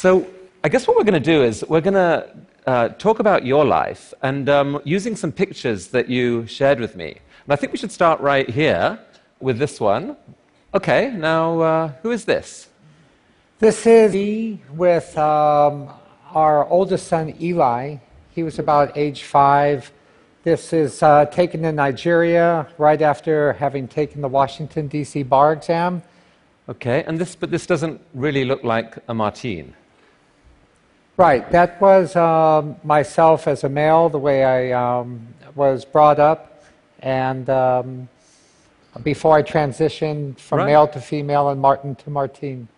So, I guess what we're going to do is we're going to uh, talk about your life and um, using some pictures that you shared with me. And I think we should start right here with this one. Okay, now, uh, who is this? This is me with um, our oldest son, Eli. He was about age five. This is uh, taken in Nigeria right after having taken the Washington, D.C. bar exam. Okay, and this, but this doesn't really look like a Martine. Right, that was um, myself as a male, the way I um, was brought up, and um, before I transitioned from Right. male to female and Martin to Martine.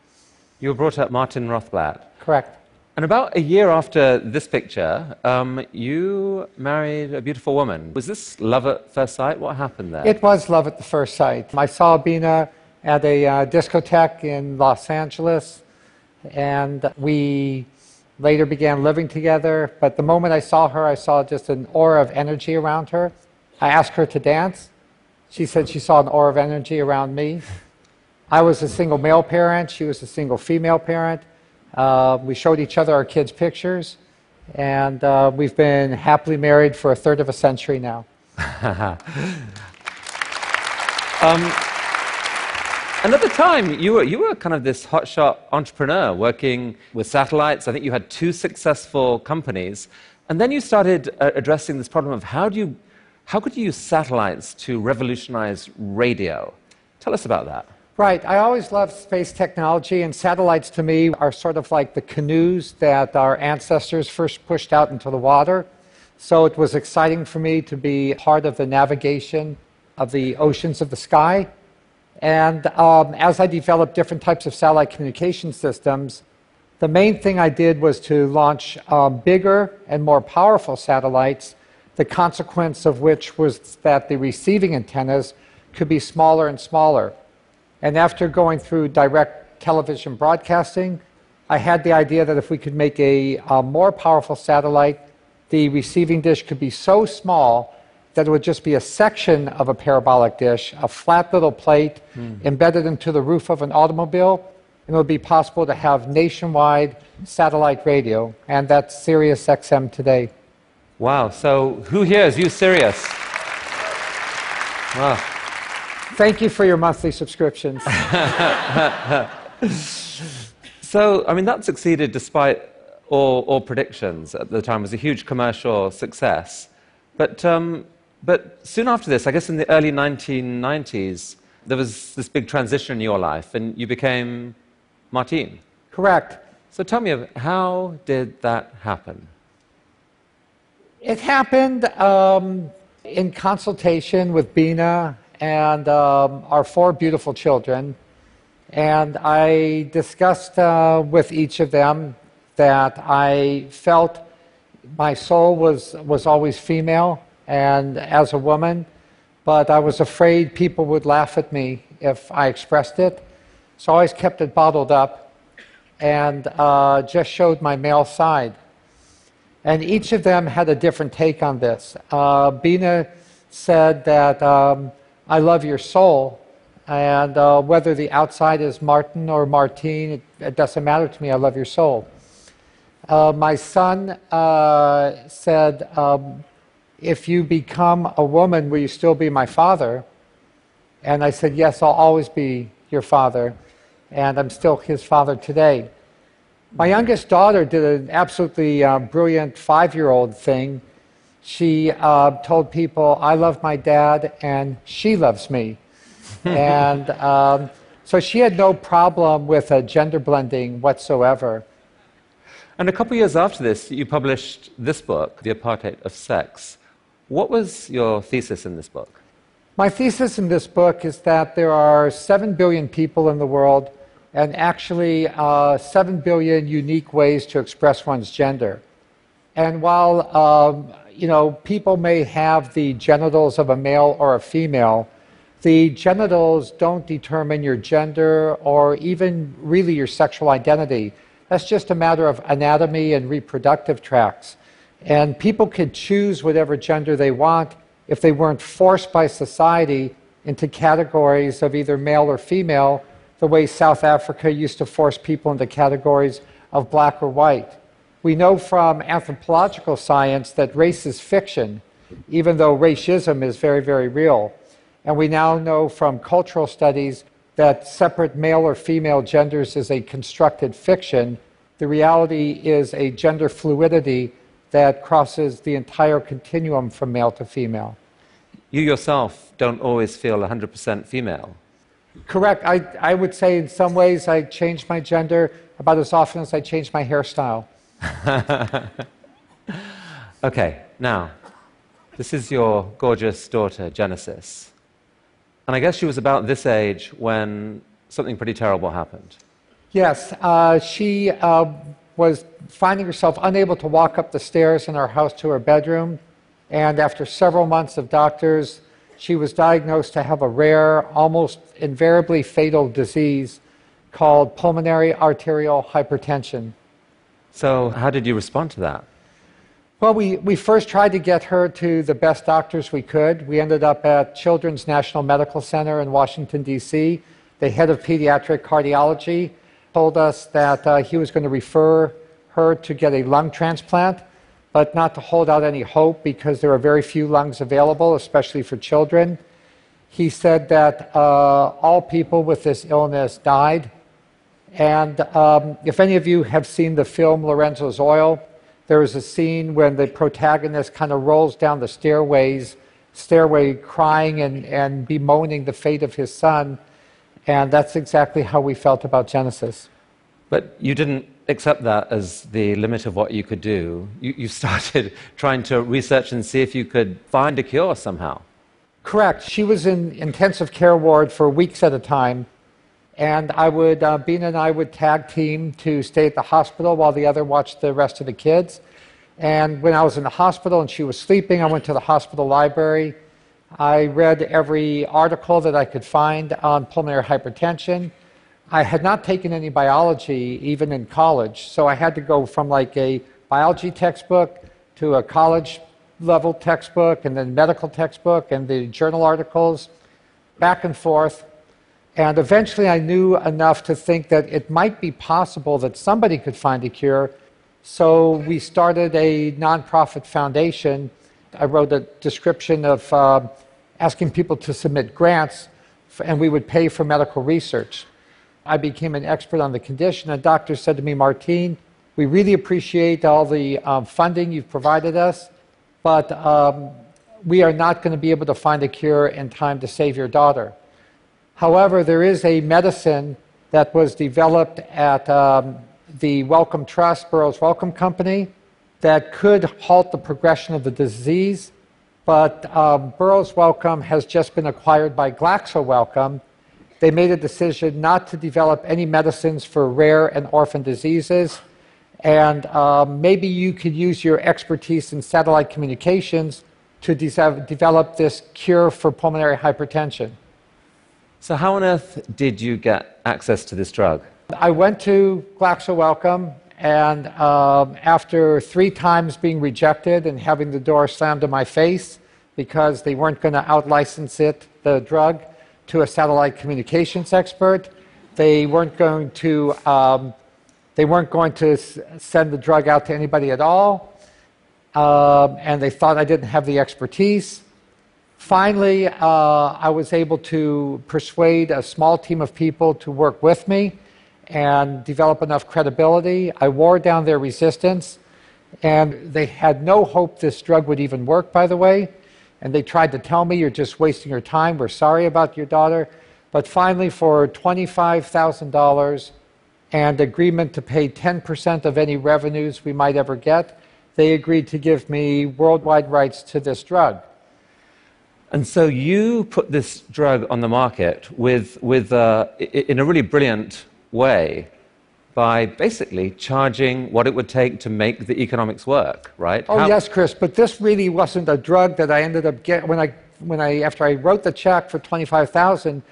You were brought up Martin Rothblatt. Correct. And about a year after this picture, um, you married a beautiful woman. Was this love at first sight? What happened there? It was love at the first sight. I saw Bina at a uh, discotheque in Los Angeles, and we later began living together. But the moment I saw her, I saw just an aura of energy around her. I asked her to dance. She said she saw an aura of energy around me. I was a single male parent, she was a single female parent. Uh, we showed each other our kids' pictures, and uh, we've been happily married for a third of a century now. Um, and at the time, you were, you were kind of this hotshot entrepreneur working with satellites. I think you had two successful companies. And then you started uh, addressing this problem of how, do you, how could you use satellites to revolutionize radio? Tell us about that. Right. I always loved space technology, and satellites to me are sort of like the canoes that our ancestors first pushed out into the water. So it was exciting for me to be part of the navigation of the oceans of the sky. And um, as I developed different types of satellite communication systems, the main thing I did was to launch um, bigger and more powerful satellites, the consequence of which was that the receiving antennas could be smaller and smaller. And after going through direct television broadcasting, I had the idea that if we could make a, a more powerful satellite, the receiving dish could be so small that it would just be a section of a parabolic dish, a flat little plate embedded into the roof of an automobile, and it would be possible to have nationwide satellite radio, and that's Sirius XM today. Wow. So, who here is you Sirius? Wow. Thank you for your monthly subscriptions. So, I mean, that succeeded despite all, all predictions at the time. It was a huge commercial success. But, um, but soon after this, I guess in the early 1990s, there was this big transition in your life, and you became Martine. Correct. So tell me, how did that happen? It happened um, in consultation with Bina and um, our four beautiful children. And I discussed uh, with each of them that I felt my soul was, was always female and as a woman, but I was afraid people would laugh at me if I expressed it. So I always kept it bottled up and uh, just showed my male side. And each of them had a different take on this. Uh, Bina said that um, I love your soul, and uh, whether the outside is Martin or Martine, it, it doesn't matter to me. I love your soul. Uh, my son uh, said, um, If you become a woman, will you still be my father? And I said, Yes, I'll always be your father, and I'm still his father today. My youngest daughter did an absolutely uh, brilliant five year old thing. She uh, told people, I love my dad and she loves me. and um, so she had no problem with uh, gender blending whatsoever. And a couple of years after this, you published this book, The Apartheid of Sex. What was your thesis in this book? My thesis in this book is that there are 7 billion people in the world and actually uh, 7 billion unique ways to express one's gender. And while um, you know, people may have the genitals of a male or a female, the genitals don't determine your gender or even really your sexual identity. That's just a matter of anatomy and reproductive tracts. And people could choose whatever gender they want if they weren't forced by society into categories of either male or female, the way South Africa used to force people into categories of black or white. We know from anthropological science that race is fiction, even though racism is very, very real. And we now know from cultural studies that separate male or female genders is a constructed fiction. The reality is a gender fluidity that crosses the entire continuum from male to female. You yourself don't always feel 100% female. Correct. I, I would say in some ways I change my gender about as often as I change my hairstyle. okay, now, this is your gorgeous daughter, Genesis. And I guess she was about this age when something pretty terrible happened. Yes, uh, she uh, was finding herself unable to walk up the stairs in our house to her bedroom. And after several months of doctors, she was diagnosed to have a rare, almost invariably fatal disease called pulmonary arterial hypertension. So, how did you respond to that? Well, we, we first tried to get her to the best doctors we could. We ended up at Children's National Medical Center in Washington, D.C. The head of pediatric cardiology told us that uh, he was going to refer her to get a lung transplant, but not to hold out any hope because there are very few lungs available, especially for children. He said that uh, all people with this illness died. And um, if any of you have seen the film Lorenzo's Oil, there is a scene when the protagonist kind of rolls down the stairways, stairway crying and, and bemoaning the fate of his son. And that's exactly how we felt about Genesis. But you didn't accept that as the limit of what you could do. You, you started trying to research and see if you could find a cure somehow. Correct. She was in intensive care ward for weeks at a time. And I would, uh, Bina and I would tag team to stay at the hospital while the other watched the rest of the kids. And when I was in the hospital and she was sleeping, I went to the hospital library I read every article that I could find on pulmonary hypertension. I had not taken any biology even in college, so I had to go from like a biology textbook to a college level textbook and then medical textbook and the journal articles back and forth. And eventually I knew enough to think that it might be possible that somebody could find a cure. So we started a nonprofit foundation. I wrote a description of uh, asking people to submit grants, and we would pay for medical research. I became an expert on the condition, A doctor said to me, Martine, we really appreciate all the um, funding you've provided us, but um, we are not going to be able to find a cure in time to save your daughter. However, there is a medicine that was developed at um, the Wellcome Trust, Burroughs Wellcome Company, that could halt the progression of the disease but um, Burroughs Wellcome has just been acquired by Glaxo Wellcome. They made a decision not to develop any medicines for rare and orphan diseases. And um, maybe you could use your expertise in satellite communications to de- develop this cure for pulmonary hypertension. So, how on earth did you get access to this drug? I went to Glaxo Wellcome, and um, after three times being rejected and having the door slammed in my face because they weren't going to outlicense it, the drug, to a satellite communications expert, they weren't going to um, they weren't going to send the drug out to anybody at all, um, and they thought I didn't have the expertise. Finally, uh, I was able to persuade a small team of people to work with me and develop enough credibility. I wore down their resistance, and they had no hope this drug would even work, by the way. And they tried to tell me, You're just wasting your time. We're sorry about your daughter. But finally, for $25,000 and agreement to pay 10% of any revenues we might ever get, they agreed to give me worldwide rights to this drug. And so you put this drug on the market with, with, uh, in a really brilliant way by basically charging what it would take to make the economics work, right? Oh How- yes, Chris, but this really wasn't a drug that I ended up getting when I when I after I wrote the check for twenty five thousand,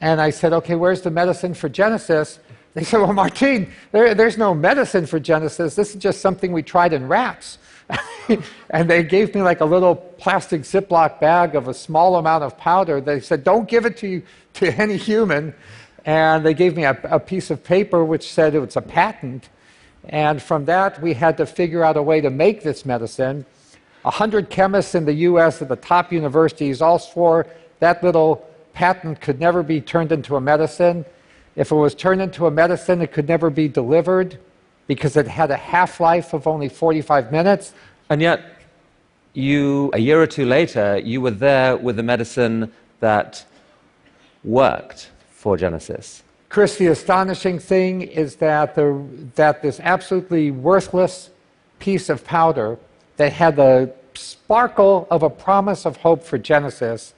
and I said, okay, where's the medicine for Genesis? They said, well, Martine, there, there's no medicine for Genesis. This is just something we tried in rats. and they gave me like a little plastic Ziploc bag of a small amount of powder. They said, don't give it to, to any human. And they gave me a, a piece of paper which said it was a patent. And from that, we had to figure out a way to make this medicine. A hundred chemists in the US at the top universities all swore that little patent could never be turned into a medicine. If it was turned into a medicine, it could never be delivered because it had a half life of only 45 minutes. And yet, you, a year or two later, you were there with a medicine that worked for Genesis. Chris, the astonishing thing is that, the, that this absolutely worthless piece of powder that had the sparkle of a promise of hope for Genesis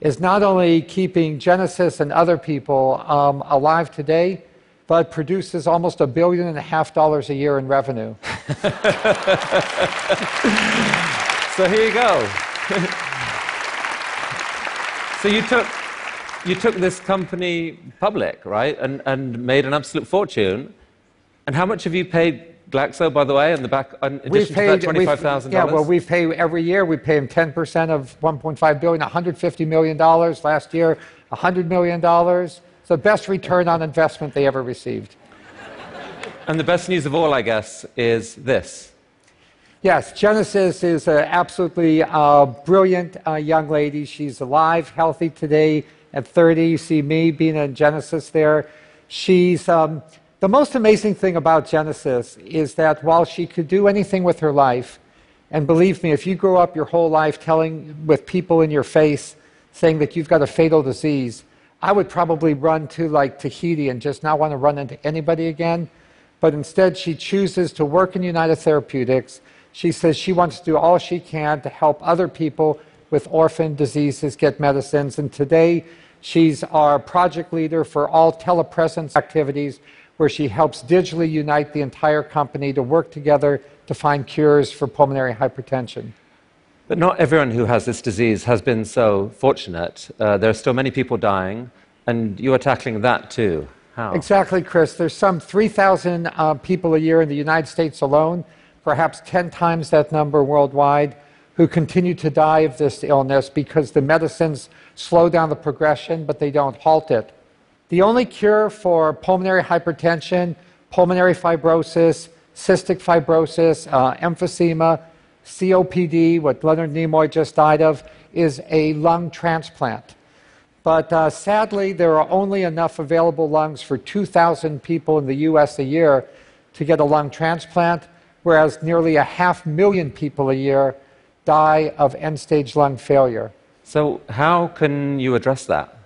is not only keeping Genesis and other people um, alive today, but produces almost a billion and a half dollars a year in revenue. so here you go. so you took you took this company public, right, and, and made an absolute fortune. And how much have you paid Glaxo, by the way, in the back, in addition paid, to that twenty-five thousand dollars? Yeah, well, we pay every year. We pay them ten percent of one point five billion, one hundred fifty million dollars last year, hundred million dollars. It's the best return on investment they ever received. And the best news of all, I guess, is this. Yes, Genesis is an absolutely uh, brilliant uh, young lady. She's alive, healthy today at 30. You see me Bina in Genesis there. She's um, the most amazing thing about Genesis is that while she could do anything with her life, and believe me, if you grow up your whole life telling with people in your face saying that you've got a fatal disease, I would probably run to like Tahiti and just not want to run into anybody again. But instead, she chooses to work in United Therapeutics. She says she wants to do all she can to help other people with orphan diseases get medicines. And today, she's our project leader for all telepresence activities, where she helps digitally unite the entire company to work together to find cures for pulmonary hypertension. But not everyone who has this disease has been so fortunate. Uh, there are still many people dying, and you are tackling that too. How? Exactly, Chris. There's some 3,000 uh, people a year in the United States alone, perhaps 10 times that number worldwide who continue to die of this illness because the medicines slow down the progression, but they don't halt it. The only cure for pulmonary hypertension, pulmonary fibrosis, cystic fibrosis, uh, emphysema, COPD, what Leonard Nimoy just died of, is a lung transplant. But uh, sadly, there are only enough available lungs for 2,000 people in the US a year to get a lung transplant, whereas nearly a half million people a year die of end stage lung failure. So, how can you address that?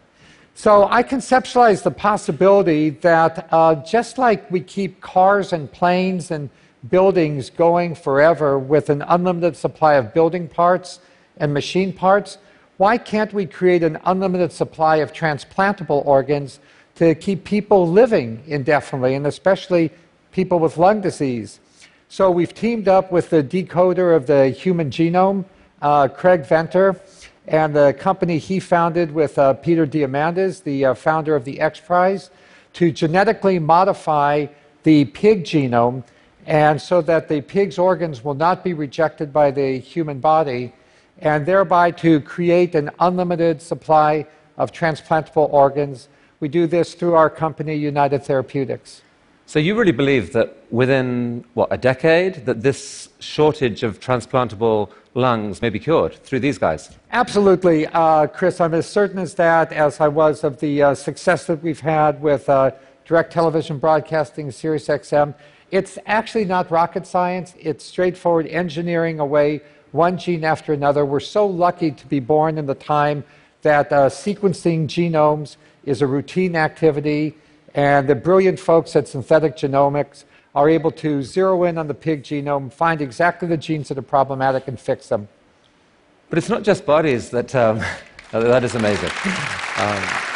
So, I conceptualize the possibility that uh, just like we keep cars and planes and buildings going forever with an unlimited supply of building parts and machine parts, why can't we create an unlimited supply of transplantable organs to keep people living indefinitely, and especially people with lung disease? So we've teamed up with the decoder of the human genome, uh, Craig Venter, and the company he founded with uh, Peter Diamandis, the uh, founder of the X Prize, to genetically modify the pig genome, and so that the pig's organs will not be rejected by the human body, and thereby to create an unlimited supply of transplantable organs. We do this through our company, United Therapeutics. So you really believe that within, what, a decade, that this shortage of transplantable lungs may be cured through these guys? Absolutely, uh, Chris. I'm as certain as that as I was of the uh, success that we've had with uh, direct television broadcasting, Sirius XM. It's actually not rocket science. It's straightforward engineering away one gene after another. We're so lucky to be born in the time that uh, sequencing genomes is a routine activity and the brilliant folks at Synthetic Genomics are able to zero in on the pig genome, find exactly the genes that are problematic, and fix them. But it's not just bodies that. Um, that is amazing. Um,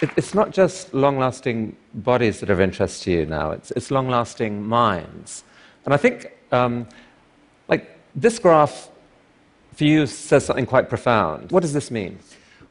it, it's not just long lasting bodies that are of interest to you now, it's, it's long lasting minds. And I think, um, like, this graph for you says something quite profound. What does this mean?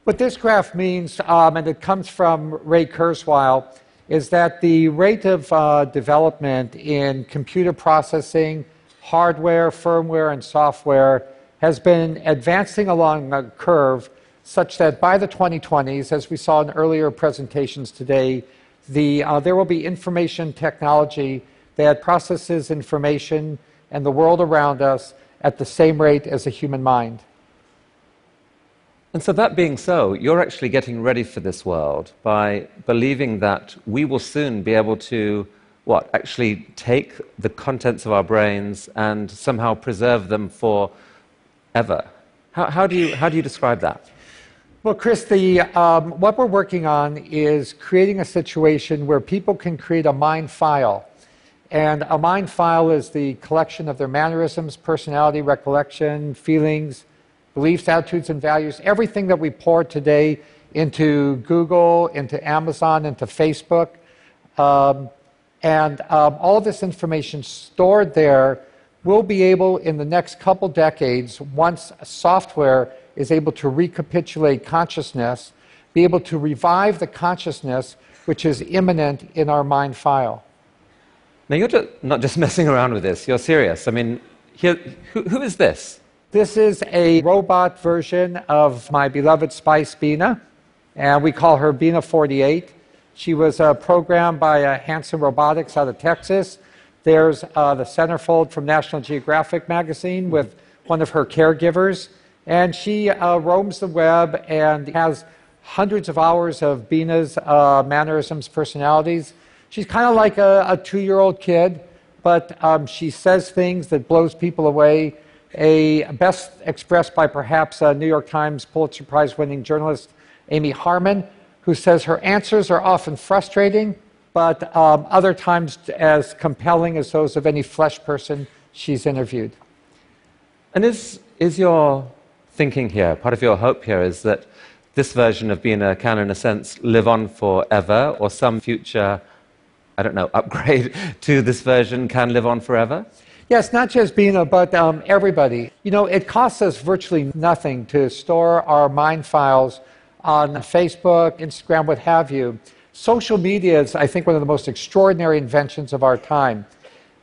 What this graph means, um, and it comes from Ray Kurzweil, is that the rate of uh, development in computer processing, hardware, firmware, and software has been advancing along a curve such that by the 2020s, as we saw in earlier presentations today, the, uh, there will be information technology that processes information and the world around us at the same rate as a human mind. And so, that being so, you're actually getting ready for this world by believing that we will soon be able to, what, actually take the contents of our brains and somehow preserve them for ever. How, how, do, you, how do you describe that? Well, Chris, the, um, what we're working on is creating a situation where people can create a mind file. And a mind file is the collection of their mannerisms, personality, recollection, feelings, beliefs, attitudes, and values, everything that we pour today into Google, into Amazon, into Facebook. Um, and um, all this information stored there will be able, in the next couple decades, once software is able to recapitulate consciousness, be able to revive the consciousness which is immanent in our mind file. Now, you're just not just messing around with this, you're serious. I mean, here, who, who is this? This is a robot version of my beloved Spice Bina, and we call her Bina 48. She was uh, programmed by uh, Hanson Robotics out of Texas. There's uh, the centerfold from National Geographic magazine with one of her caregivers, and she uh, roams the web and has hundreds of hours of Bina's uh, mannerisms, personalities. She's kind of like a, a two-year-old kid, but um, she says things that blows people away a best expressed by perhaps a New York Times Pulitzer Prize winning journalist Amy Harmon, who says her answers are often frustrating, but um, other times as compelling as those of any flesh person she's interviewed. And is, is your thinking here, part of your hope here, is that this version of Bina can, in a sense, live on forever, or some future, I don't know, upgrade to this version can live on forever? Yes, not just Bina, but um, everybody. You know, it costs us virtually nothing to store our mind files on Facebook, Instagram, what have you. Social media is, I think, one of the most extraordinary inventions of our time.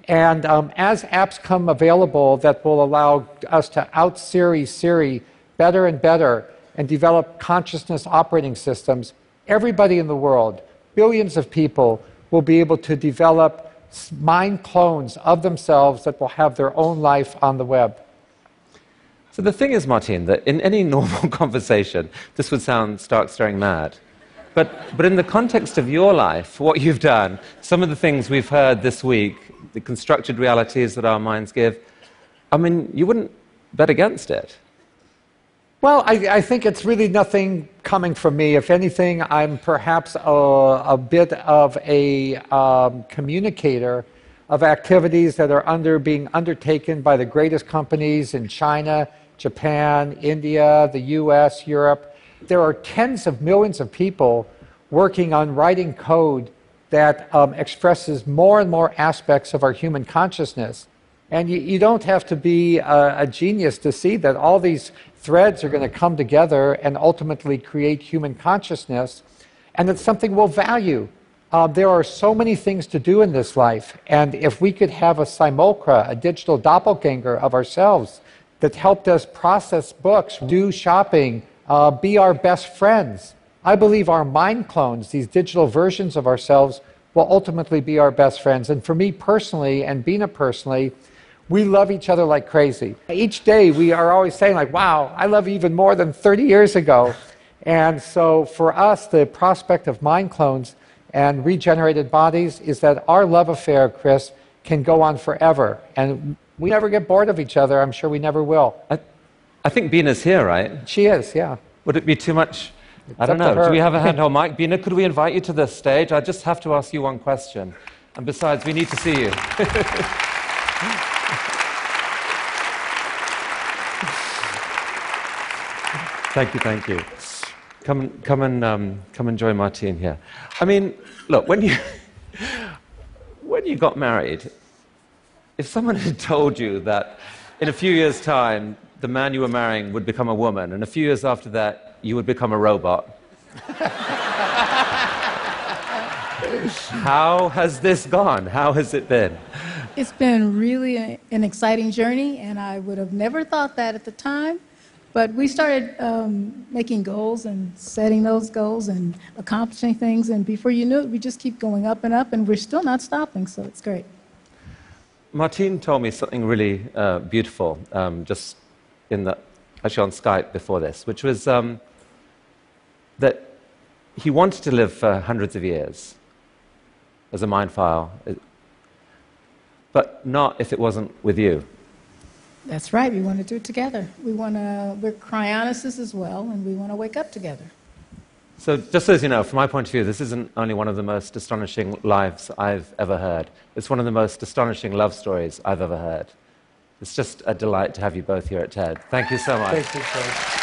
And um, as apps come available that will allow us to out Siri Siri better and better and develop consciousness operating systems, everybody in the world, billions of people, will be able to develop mind clones of themselves that will have their own life on the web. So the thing is, Martine, that in any normal conversation, this would sound stark, staring mad. But, but in the context of your life, what you've done, some of the things we've heard this week, the constructed realities that our minds give, I mean, you wouldn't bet against it. Well, I, I, think it's really nothing coming from me. If anything, I'm perhaps a, a bit of a um, communicator of activities that are under being undertaken by the greatest companies in China, Japan, India, the U.S., Europe. There are tens of millions of people working on writing code that um, expresses more and more aspects of our human consciousness. And you, you don't have to be a, a genius to see that all these threads are going to come together and ultimately create human consciousness, and it's something we'll value. Uh, there are so many things to do in this life, and if we could have a simulacra, a digital doppelganger of ourselves that helped us process books, do shopping, uh, be our best friends, I believe our mind clones, these digital versions of ourselves, will ultimately be our best friends. And for me personally, and Bina personally, we love each other like crazy. Each day we are always saying, like, wow, I love you even more than 30 years ago. And so for us, the prospect of mind clones and regenerated bodies is that our love affair, Chris, can go on forever. And we never get bored of each other. I'm sure we never will. I, I think Bina's here, right? She is, yeah. Would it be too much? It's I don't know. Do we have a handheld oh, mic? Bina, could we invite you to the stage? I just have to ask you one question. And besides, we need to see you. Thank you, thank you. Come, come and um, come and join Martine here. I mean, look, when you when you got married, if someone had told you that in a few years' time the man you were marrying would become a woman, and a few years after that you would become a robot, how has this gone? How has it been? It's been really an exciting journey, and I would have never thought that at the time. But we started um, making goals and setting those goals and accomplishing things, and before you knew it, we just keep going up and up, and we're still not stopping, so it's great. Martine told me something really uh, beautiful um, just in the, actually on Skype before this, which was um, that he wanted to live for hundreds of years as a mind file, but not if it wasn't with you. That's right. We want to do it together. We want to. We're cryonicists as well, and we want to wake up together. So, just as you know, from my point of view, this isn't only one of the most astonishing lives I've ever heard, it's one of the most astonishing love stories I've ever heard. It's just a delight to have you both here at TED. Thank you so much. Thank you, Craig.